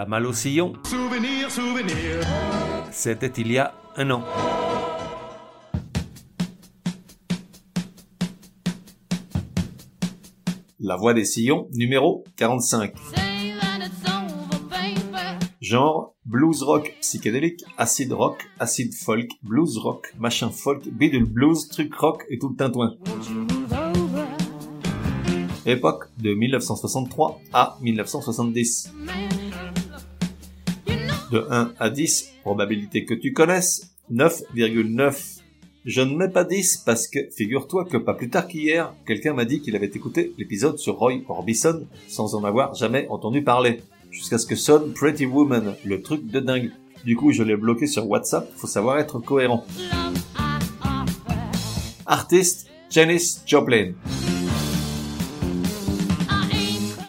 La malle au sillon, Souvenir, souvenir. c'était il y a un an. La voix des sillons, numéro 45. Say that it's over, baby. Genre blues rock psychédélique, acid rock, acid folk, blues rock, machin folk, bidule blues, truc rock et tout le tintouin. Époque de 1963 à 1970. De 1 à 10, probabilité que tu connaisses, 9,9. Je ne mets pas 10 parce que, figure-toi que pas plus tard qu'hier, quelqu'un m'a dit qu'il avait écouté l'épisode sur Roy Orbison sans en avoir jamais entendu parler. Jusqu'à ce que sonne Pretty Woman, le truc de dingue. Du coup, je l'ai bloqué sur WhatsApp, faut savoir être cohérent. Artiste, Janis Joplin.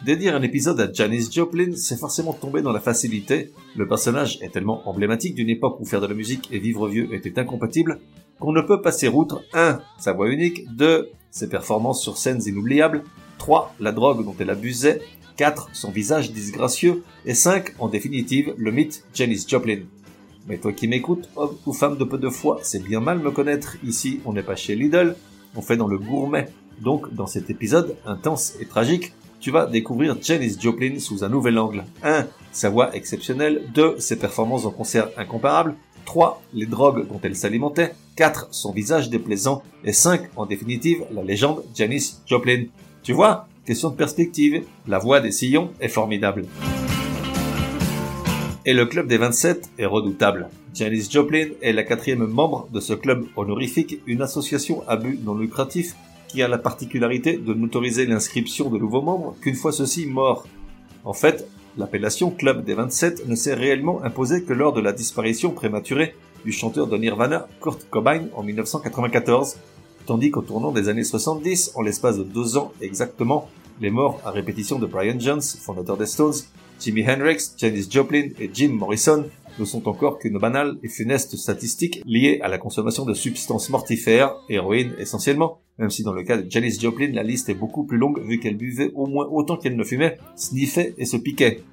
Dédier un épisode à Janis Joplin, c'est forcément tomber dans la facilité. Le personnage est tellement emblématique d'une époque où faire de la musique et vivre vieux était incompatible qu'on ne peut passer outre 1. Sa voix unique 2. Ses performances sur scènes inoubliables 3. La drogue dont elle abusait 4. Son visage disgracieux et 5. En définitive, le mythe Janis Joplin. Mais toi qui m'écoutes, homme ou femme de peu de foi, c'est bien mal me connaître. Ici, on n'est pas chez Lidl, on fait dans le gourmet. Donc, dans cet épisode intense et tragique, tu vas découvrir Janis Joplin sous un nouvel angle. 1. Sa voix exceptionnelle. 2. Ses performances en concert incomparables. 3. Les drogues dont elle s'alimentait. 4. Son visage déplaisant. Et 5. En définitive, la légende Janis Joplin. Tu vois Question de perspective. La voix des sillons est formidable. Et le club des 27 est redoutable. Janis Joplin est la quatrième membre de ce club honorifique, une association à but non lucratif qui a la particularité de n'autoriser l'inscription de nouveaux membres qu'une fois ceux-ci morts. En fait, l'appellation Club des 27 ne s'est réellement imposée que lors de la disparition prématurée du chanteur de Nirvana Kurt Cobain en 1994, tandis qu'au tournant des années 70, en l'espace de deux ans exactement, les morts à répétition de Brian Jones, fondateur des Stones, Jimi Hendrix, Janis Joplin et Jim Morrison ne sont encore qu'une banale et funeste statistique liée à la consommation de substances mortifères, héroïne essentiellement, même si dans le cas de Janis Joplin la liste est beaucoup plus longue vu qu'elle buvait au moins autant qu'elle ne fumait, sniffait et se piquait.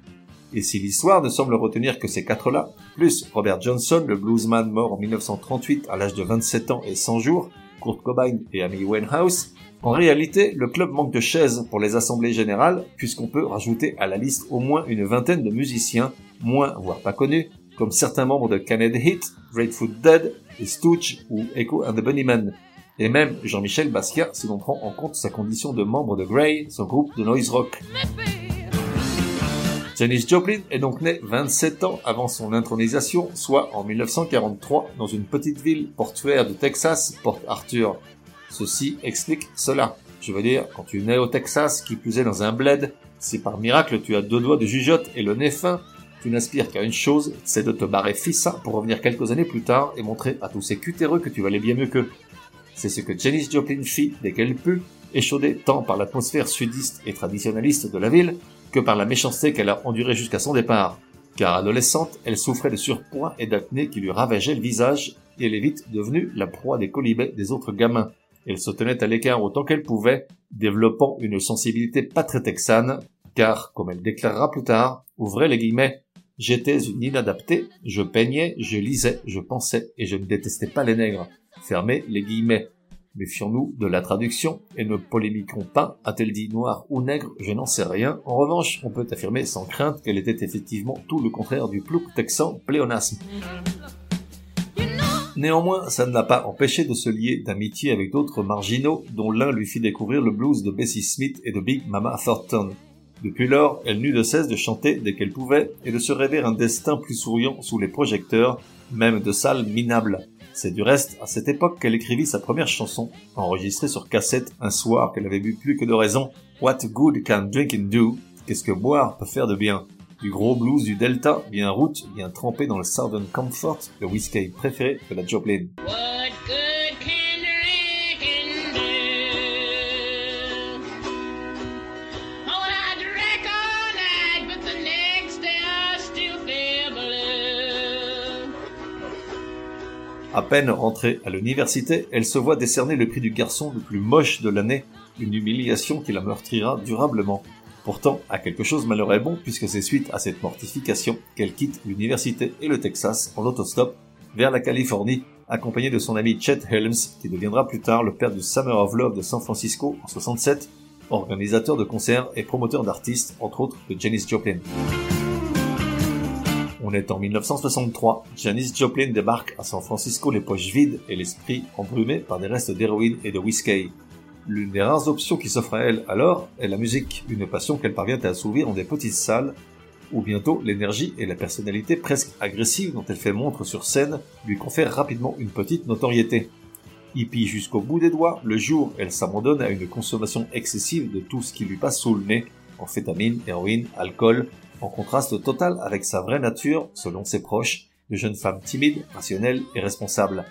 Et si l'histoire ne semble retenir que ces quatre-là, plus Robert Johnson, le bluesman mort en 1938 à l'âge de 27 ans et 100 jours, Kurt Cobain et Amy Winehouse, en réalité, le club manque de chaises pour les assemblées générales, puisqu'on peut rajouter à la liste au moins une vingtaine de musiciens, moins voire pas connus, comme certains membres de Canada Hit, Grateful Dead, et Stooge ou Echo and the Bunnymen. Et même Jean-Michel Basquiat si l'on prend en compte sa condition de membre de Grey, son groupe de noise rock. Janis Joplin est donc née 27 ans avant son intronisation, soit en 1943, dans une petite ville portuaire du Texas, Port Arthur. Ceci explique cela. Je veux dire, quand tu nais au Texas, qui plus est dans un bled, si par miracle tu as deux doigts de jugeote et le nez fin, tu n'aspires qu'à une chose, c'est de te barrer fissa pour revenir quelques années plus tard et montrer à tous ces cutéreux que tu valais bien mieux qu'eux. C'est ce que Janis Joplin fit dès qu'elle put, échaudée tant par l'atmosphère sudiste et traditionnaliste de la ville que par la méchanceté qu'elle a endurée jusqu'à son départ. Car adolescente, elle souffrait de surpoids et d'acné qui lui ravageaient le visage et elle est vite devenue la proie des colibets des autres gamins. Elle se tenait à l'écart autant qu'elle pouvait, développant une sensibilité pas très texane, car, comme elle déclarera plus tard, ouvrez les guillemets, j'étais une inadaptée, je peignais, je lisais, je pensais, et je ne détestais pas les nègres. Fermez les guillemets. Méfions-nous de la traduction et ne polémiquons pas, a-t-elle dit noir ou nègre, je n'en sais rien. En revanche, on peut affirmer sans crainte qu'elle était effectivement tout le contraire du plouc texan pléonasme. Néanmoins, ça ne l'a pas empêché de se lier d'amitié avec d'autres marginaux, dont l'un lui fit découvrir le blues de Bessie Smith et de Big Mama Thornton. Depuis lors, elle n'eut de cesse de chanter dès qu'elle pouvait et de se rêver un destin plus souriant sous les projecteurs, même de salles minables. C'est du reste à cette époque qu'elle écrivit sa première chanson, enregistrée sur cassette un soir qu'elle avait bu plus que de raison. What good can drinking do? Qu'est-ce que boire peut faire de bien? Du gros blues du Delta, bien route, bien trempé dans le Southern Comfort, le whisky préféré de la Joplin. À peine rentrée à l'université, elle se voit décerner le prix du garçon le plus moche de l'année, une humiliation qui la meurtrira durablement. Pourtant, à quelque chose malheur est bon puisque c'est suite à cette mortification qu'elle quitte l'université et le Texas en autostop vers la Californie, accompagnée de son ami Chet Helms, qui deviendra plus tard le père du Summer of Love de San Francisco en 67, organisateur de concerts et promoteur d'artistes, entre autres de Janis Joplin. On est en 1963, Janis Joplin débarque à San Francisco les poches vides et l'esprit embrumé par des restes d'héroïne et de whisky. L'une des rares options qui s'offre à elle alors est la musique, une passion qu'elle parvient à assouvir dans des petites salles où bientôt l'énergie et la personnalité presque agressive dont elle fait montre sur scène lui confèrent rapidement une petite notoriété. Hippie jusqu'au bout des doigts, le jour, elle s'abandonne à une consommation excessive de tout ce qui lui passe sous le nez, amphétamine, héroïne, alcool, en contraste total avec sa vraie nature, selon ses proches, de jeune femme timide, rationnelle et responsable.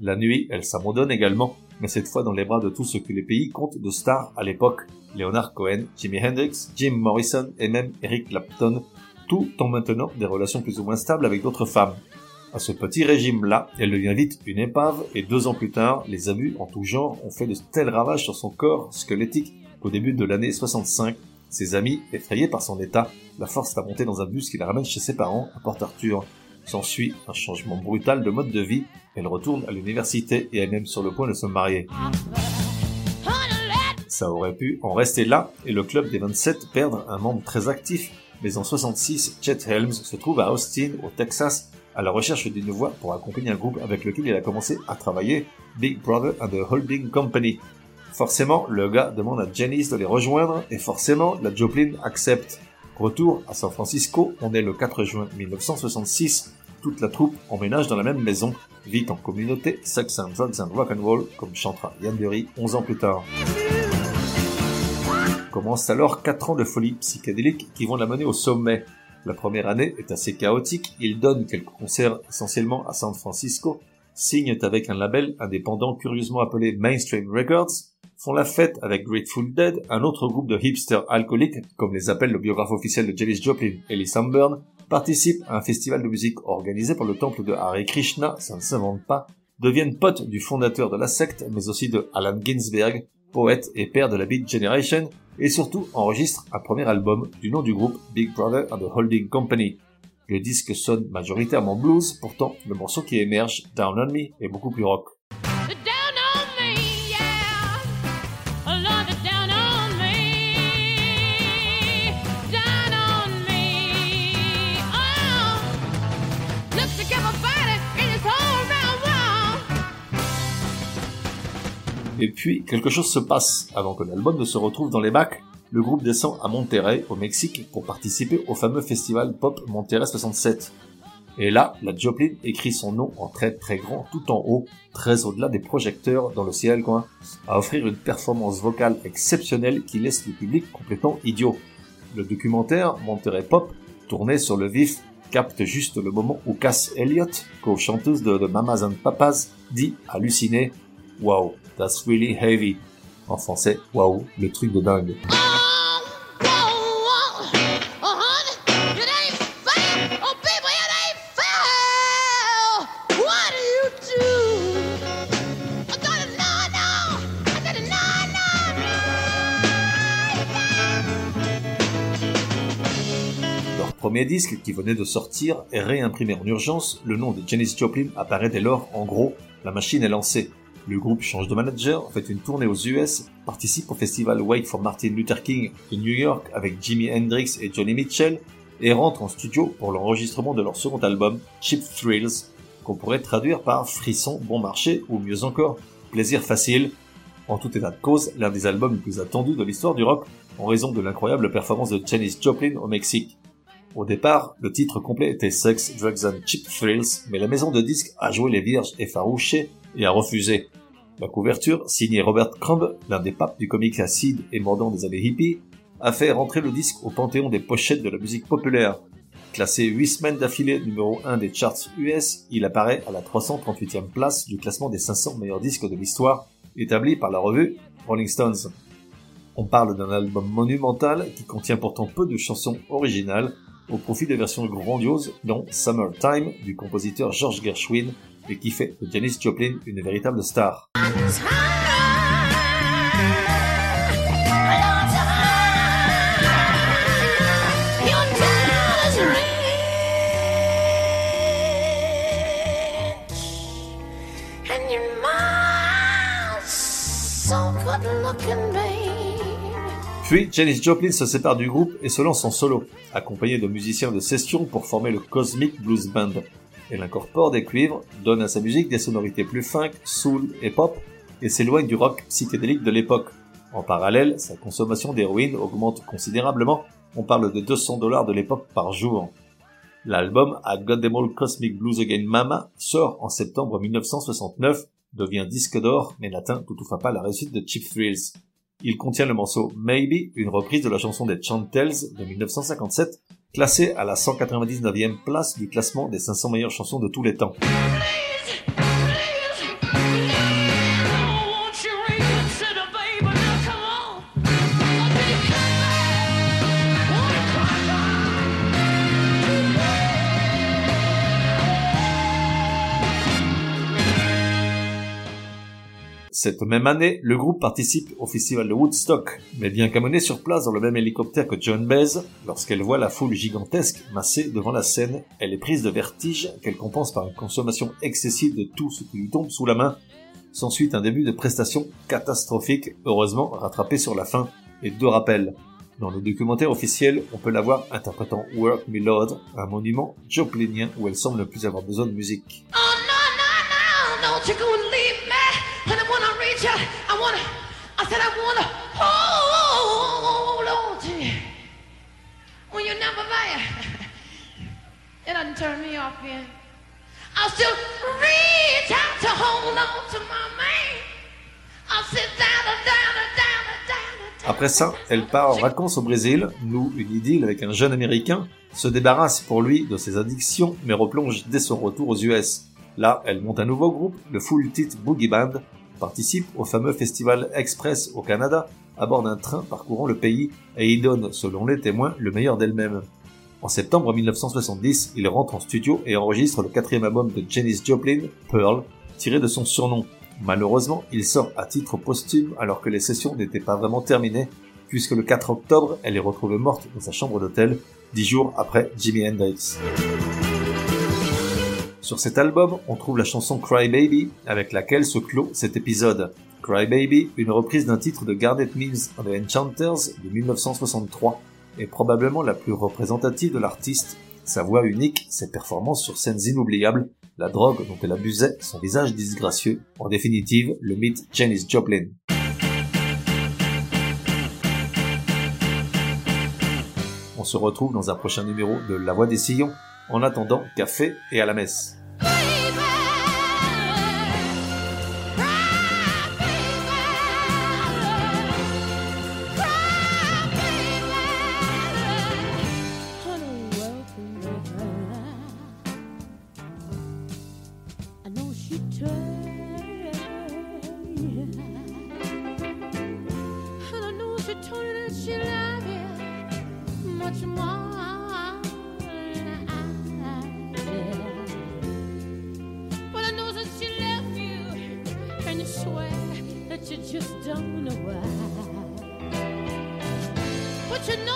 La nuit, elle s'abandonne également, mais cette fois dans les bras de tout ce que les pays comptent de stars à l'époque. Leonard Cohen, Jimi Hendrix, Jim Morrison et même Eric Clapton, tout en maintenant des relations plus ou moins stables avec d'autres femmes. À ce petit régime-là, elle devient vite une épave et deux ans plus tard, les abus en tout genre ont fait de tels ravages sur son corps squelettique qu'au début de l'année 65, ses amis, effrayés par son état, la forcent à monter dans un bus qui la ramène chez ses parents à Port Arthur. S'ensuit un changement brutal de mode de vie, elle retourne à l'université et est même sur le point de se marier. Ça aurait pu en rester là et le club des 27 perdre un membre très actif, mais en 66, Chet Helms se trouve à Austin, au Texas, à la recherche d'une voix pour accompagner un groupe avec lequel il a commencé à travailler, Big Brother and the Holding Company. Forcément, le gars demande à Janice de les rejoindre et forcément, la Joplin accepte. Retour à San Francisco, on est le 4 juin 1966. Toute la troupe emménage dans la même maison, vit en communauté, sex and drugs and rock and roll, comme chantera Yann Dury 11 ans plus tard. Commencent alors 4 ans de folie psychédélique qui vont la mener au sommet. La première année est assez chaotique, il donne quelques concerts essentiellement à San Francisco, signent avec un label indépendant curieusement appelé Mainstream Records, font la fête avec Grateful Dead, un autre groupe de hipsters alcooliques, comme les appelle le biographe officiel de Janis Joplin, Ellie Samburn, participent à un festival de musique organisé par le temple de Hare Krishna, ça ne s'invente pas, deviennent potes du fondateur de la secte, mais aussi de Alan Ginsberg, poète et père de la Beat Generation, et surtout enregistre un premier album du nom du groupe Big Brother and the Holding Company. Le disque sonne majoritairement blues, pourtant le morceau qui émerge, Down on Me, est beaucoup plus rock. Et puis, quelque chose se passe. Avant que l'album ne se retrouve dans les bacs, le groupe descend à Monterrey, au Mexique, pour participer au fameux festival Pop Monterrey 67. Et là, la Joplin écrit son nom en très très grand tout en haut, très au-delà des projecteurs dans le ciel, quoi, à offrir une performance vocale exceptionnelle qui laisse le public complètement idiot. Le documentaire Monterrey Pop, tourné sur le vif, capte juste le moment où Cass Elliot, co-chanteuse de, de Mamas and Papas, dit halluciné « Wow, that's really heavy ». En français, « Wow, le truc de dingue ». Leur premier disque, qui venait de sortir, est réimprimé en urgence. Le nom de Janis Joplin apparaît dès lors. En gros, la machine est lancée. Le groupe change de manager, fait une tournée aux US, participe au festival Wake for Martin Luther King de New York avec Jimi Hendrix et Johnny Mitchell et rentre en studio pour l'enregistrement de leur second album, Cheap Thrills, qu'on pourrait traduire par frisson bon marché ou mieux encore, plaisir facile. En tout état de cause, l'un des albums les plus attendus de l'histoire du rock en raison de l'incroyable performance de Janis Joplin au Mexique. Au départ, le titre complet était Sex, Drugs and Cheap Thrills, mais la maison de disques a joué les vierges effarouchées et a refusé. La couverture, signée Robert Crumb, l'un des papes du comic acide et mordant des années hippies, a fait rentrer le disque au panthéon des pochettes de la musique populaire. Classé 8 semaines d'affilée numéro 1 des charts US, il apparaît à la 338e place du classement des 500 meilleurs disques de l'histoire, établi par la revue Rolling Stones. On parle d'un album monumental qui contient pourtant peu de chansons originales, au profit des versions grandioses dont Summertime du compositeur George Gershwin et qui fait de Janis Joplin une véritable star. Puis Janis Joplin se sépare du groupe et se lance en solo, accompagné de musiciens de session pour former le Cosmic Blues Band, elle incorpore des cuivres, donne à sa musique des sonorités plus funk, soul et pop, et s'éloigne du rock psychédélique de l'époque. En parallèle, sa consommation d'héroïne augmente considérablement, on parle de 200 dollars de l'époque par jour. L'album A God Them All Cosmic Blues Again Mama sort en septembre 1969, devient disque d'or, mais n'atteint toutefois pas la réussite de Cheap Thrills. Il contient le morceau Maybe, une reprise de la chanson des Chantels de 1957, classée à la 199e place du classement des 500 meilleures chansons de tous les temps. Cette même année, le groupe participe au festival de Woodstock, mais bien qu'amené sur place dans le même hélicoptère que John Baez, lorsqu'elle voit la foule gigantesque massée devant la scène, elle est prise de vertige qu'elle compense par une consommation excessive de tout ce qui lui tombe sous la main. S'ensuit un début de prestation catastrophique, heureusement rattrapé sur la fin, et deux rappels. Dans le documentaire officiel, on peut la voir interprétant Work Me Lord, un monument joplinien où elle semble ne plus avoir besoin de musique. Oh no no no! I said I wanna hold on to you when you're never there. It doesn't turn me off yet. I'll still reach out to hold on to my man. I'll sit down down down. Après ça, elle part en vacances au Brésil, noue une idylle avec un jeune américain, se débarrasse pour lui de ses addictions, mais replonge dès son retour aux US. Là, elle monte un nouveau groupe, le Full Tit Boogie Band, participe au fameux festival Express au Canada, à bord d'un train parcourant le pays, et y donne, selon les témoins, le meilleur d'elle-même. En septembre 1970, il rentre en studio et enregistre le quatrième album de Janis Joplin, Pearl, tiré de son surnom. Malheureusement, il sort à titre posthume alors que les sessions n'étaient pas vraiment terminées, puisque le 4 octobre, elle est retrouvée morte dans sa chambre d'hôtel, dix jours après Jimi Hendrix. Sur cet album, on trouve la chanson Cry Baby, avec laquelle se clôt cet épisode. Cry Baby, une reprise d'un titre de Garnet Mills and the Enchanters de 1963, est probablement la plus représentative de l'artiste. Sa voix unique, ses performances sur scènes inoubliables, la drogue dont elle abusait, son visage disgracieux, en définitive, le mythe Janis Joplin. On se retrouve dans un prochain numéro de La Voix des Sillons. En attendant, café et à la messe. She told you that she loved you much more you just don't know why. But you know,